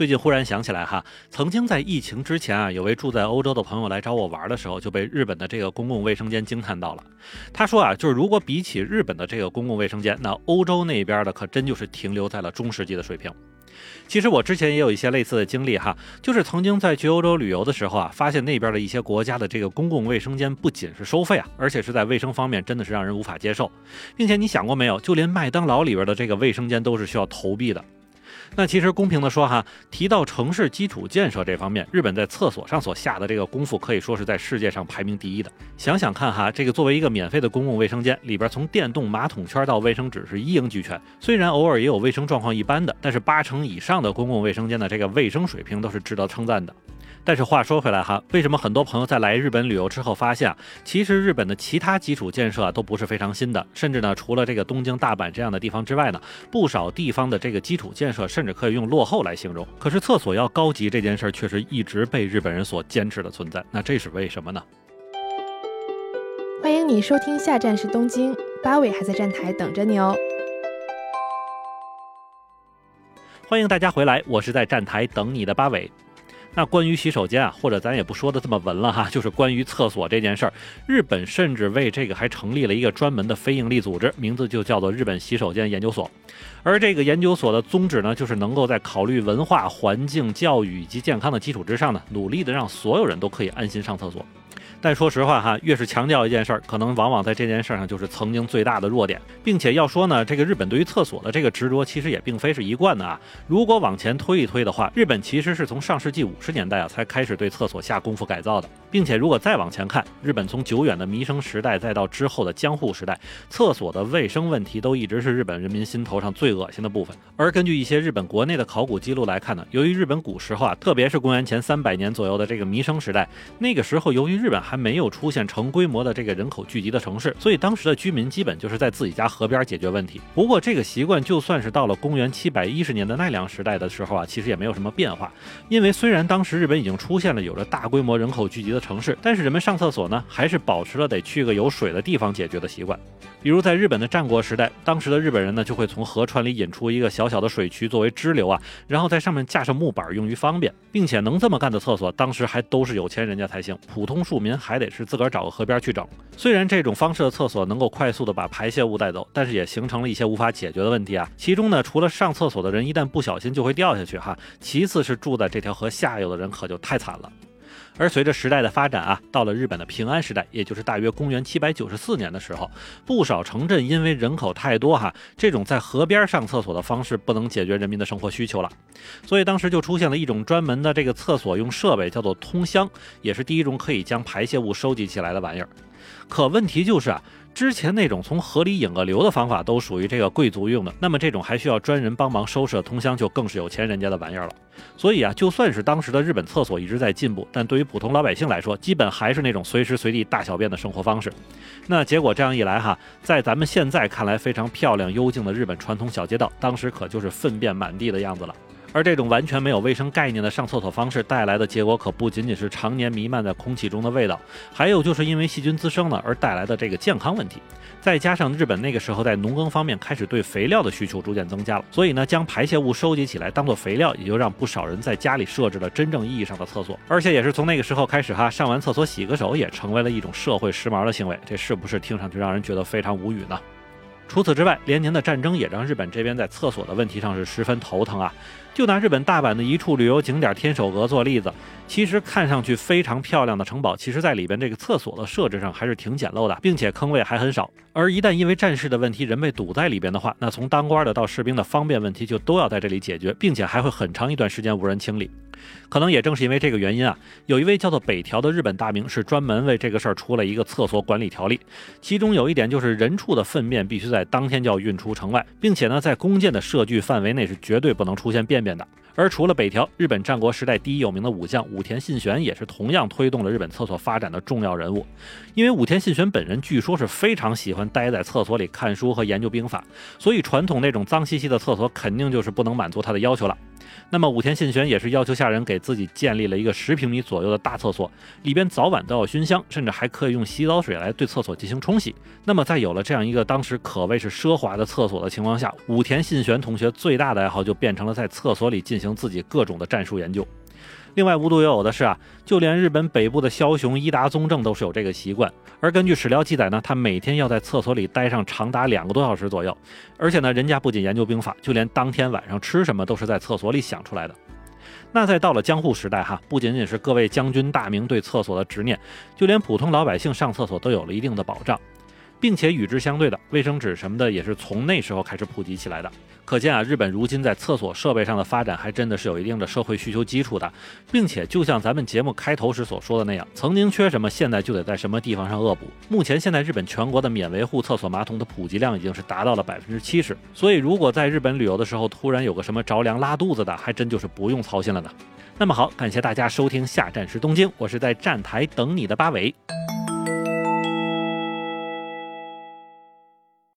最近忽然想起来哈，曾经在疫情之前啊，有位住在欧洲的朋友来找我玩的时候，就被日本的这个公共卫生间惊叹到了。他说啊，就是如果比起日本的这个公共卫生间，那欧洲那边的可真就是停留在了中世纪的水平。其实我之前也有一些类似的经历哈，就是曾经在去欧洲旅游的时候啊，发现那边的一些国家的这个公共卫生间不仅是收费啊，而且是在卫生方面真的是让人无法接受，并且你想过没有，就连麦当劳里边的这个卫生间都是需要投币的。那其实公平的说哈，提到城市基础建设这方面，日本在厕所上所下的这个功夫可以说是在世界上排名第一的。想想看哈，这个作为一个免费的公共卫生间，里边从电动马桶圈到卫生纸是一应俱全。虽然偶尔也有卫生状况一般的，但是八成以上的公共卫生间的这个卫生水平都是值得称赞的。但是话说回来哈，为什么很多朋友在来日本旅游之后发现啊，其实日本的其他基础建设啊都不是非常新的，甚至呢，除了这个东京、大阪这样的地方之外呢，不少地方的这个基础建设甚至可以用落后来形容。可是厕所要高级这件事儿却是一直被日本人所坚持的存在，那这是为什么呢？欢迎你收听下站是东京，八尾还在站台等着你哦。欢迎大家回来，我是在站台等你的八尾。那关于洗手间啊，或者咱也不说的这么文了哈，就是关于厕所这件事儿，日本甚至为这个还成立了一个专门的非营利组织，名字就叫做日本洗手间研究所。而这个研究所的宗旨呢，就是能够在考虑文化、环境、教育以及健康的基础之上呢，努力的让所有人都可以安心上厕所。但说实话哈，越是强调一件事儿，可能往往在这件事上就是曾经最大的弱点，并且要说呢，这个日本对于厕所的这个执着，其实也并非是一贯的啊。如果往前推一推的话，日本其实是从上世纪五十年代啊才开始对厕所下功夫改造的，并且如果再往前看，日本从久远的弥生时代再到之后的江户时代，厕所的卫生问题都一直是日本人民心头上最恶心的部分。而根据一些日本国内的考古记录来看呢，由于日本古时候啊，特别是公元前三百年左右的这个弥生时代，那个时候由于日本还没有出现成规模的这个人口聚集的城市，所以当时的居民基本就是在自己家河边解决问题。不过这个习惯就算是到了公元七百一十年的奈良时代的时候啊，其实也没有什么变化。因为虽然当时日本已经出现了有着大规模人口聚集的城市，但是人们上厕所呢，还是保持了得去个有水的地方解决的习惯。比如在日本的战国时代，当时的日本人呢，就会从河川里引出一个小小的水渠作为支流啊，然后在上面架上木板用于方便，并且能这么干的厕所，当时还都是有钱人家才行，普通庶民还得是。是自个儿找个河边去整。虽然这种方式的厕所能够快速的把排泄物带走，但是也形成了一些无法解决的问题啊。其中呢，除了上厕所的人一旦不小心就会掉下去哈，其次是住在这条河下游的人可就太惨了。而随着时代的发展啊，到了日本的平安时代，也就是大约公元七百九十四年的时候，不少城镇因为人口太多哈，这种在河边上厕所的方式不能解决人民的生活需求了，所以当时就出现了一种专门的这个厕所用设备，叫做通箱，也是第一种可以将排泄物收集起来的玩意儿。可问题就是啊。之前那种从河里引个流的方法都属于这个贵族用的，那么这种还需要专人帮忙收拾的通箱就更是有钱人家的玩意儿了。所以啊，就算是当时的日本厕所一直在进步，但对于普通老百姓来说，基本还是那种随时随地大小便的生活方式。那结果这样一来哈，在咱们现在看来非常漂亮幽静的日本传统小街道，当时可就是粪便满地的样子了。而这种完全没有卫生概念的上厕所方式带来的结果，可不仅仅是常年弥漫在空气中的味道，还有就是因为细菌滋生了而带来的这个健康问题。再加上日本那个时候在农耕方面开始对肥料的需求逐渐增加了，所以呢，将排泄物收集起来当做肥料，也就让不少人在家里设置了真正意义上的厕所。而且也是从那个时候开始哈，上完厕所洗个手也成为了一种社会时髦的行为。这是不是听上去让人觉得非常无语呢？除此之外，连年的战争也让日本这边在厕所的问题上是十分头疼啊。就拿日本大阪的一处旅游景点天守阁做例子，其实看上去非常漂亮的城堡，其实在里边这个厕所的设置上还是挺简陋的，并且坑位还很少。而一旦因为战事的问题，人被堵在里边的话，那从当官的到士兵的方便问题就都要在这里解决，并且还会很长一段时间无人清理。可能也正是因为这个原因啊，有一位叫做北条的日本大名是专门为这个事儿出了一个厕所管理条例，其中有一点就是人畜的粪便必须在当天就要运出城外，并且呢，在弓箭的射距范围内是绝对不能出现便便的。而除了北条，日本战国时代第一有名的武将武田信玄也是同样推动了日本厕所发展的重要人物。因为武田信玄本人据说是非常喜欢待在厕所里看书和研究兵法，所以传统那种脏兮兮的厕所肯定就是不能满足他的要求了。那么武田信玄也是要求下人给自己建立了一个十平米左右的大厕所，里边早晚都要熏香，甚至还可以用洗澡水来对厕所进行冲洗。那么在有了这样一个当时可谓是奢华的厕所的情况下，武田信玄同学最大的爱好就变成了在厕所里进行自己各种的战术研究。另外，无独有偶的是啊，就连日本北部的枭雄伊达宗正都是有这个习惯。而根据史料记载呢，他每天要在厕所里待上长达两个多小时左右。而且呢，人家不仅研究兵法，就连当天晚上吃什么都是在厕所里想出来的。那在到了江户时代哈，不仅仅是各位将军大名对厕所的执念，就连普通老百姓上厕所都有了一定的保障。并且与之相对的卫生纸什么的也是从那时候开始普及起来的。可见啊，日本如今在厕所设备上的发展还真的是有一定的社会需求基础的，并且就像咱们节目开头时所说的那样，曾经缺什么，现在就得在什么地方上恶补。目前现在日本全国的免维护厕所马桶的普及量已经是达到了百分之七十，所以如果在日本旅游的时候突然有个什么着凉拉肚子的，还真就是不用操心了呢。那么好，感谢大家收听下站是东京，我是在站台等你的八尾。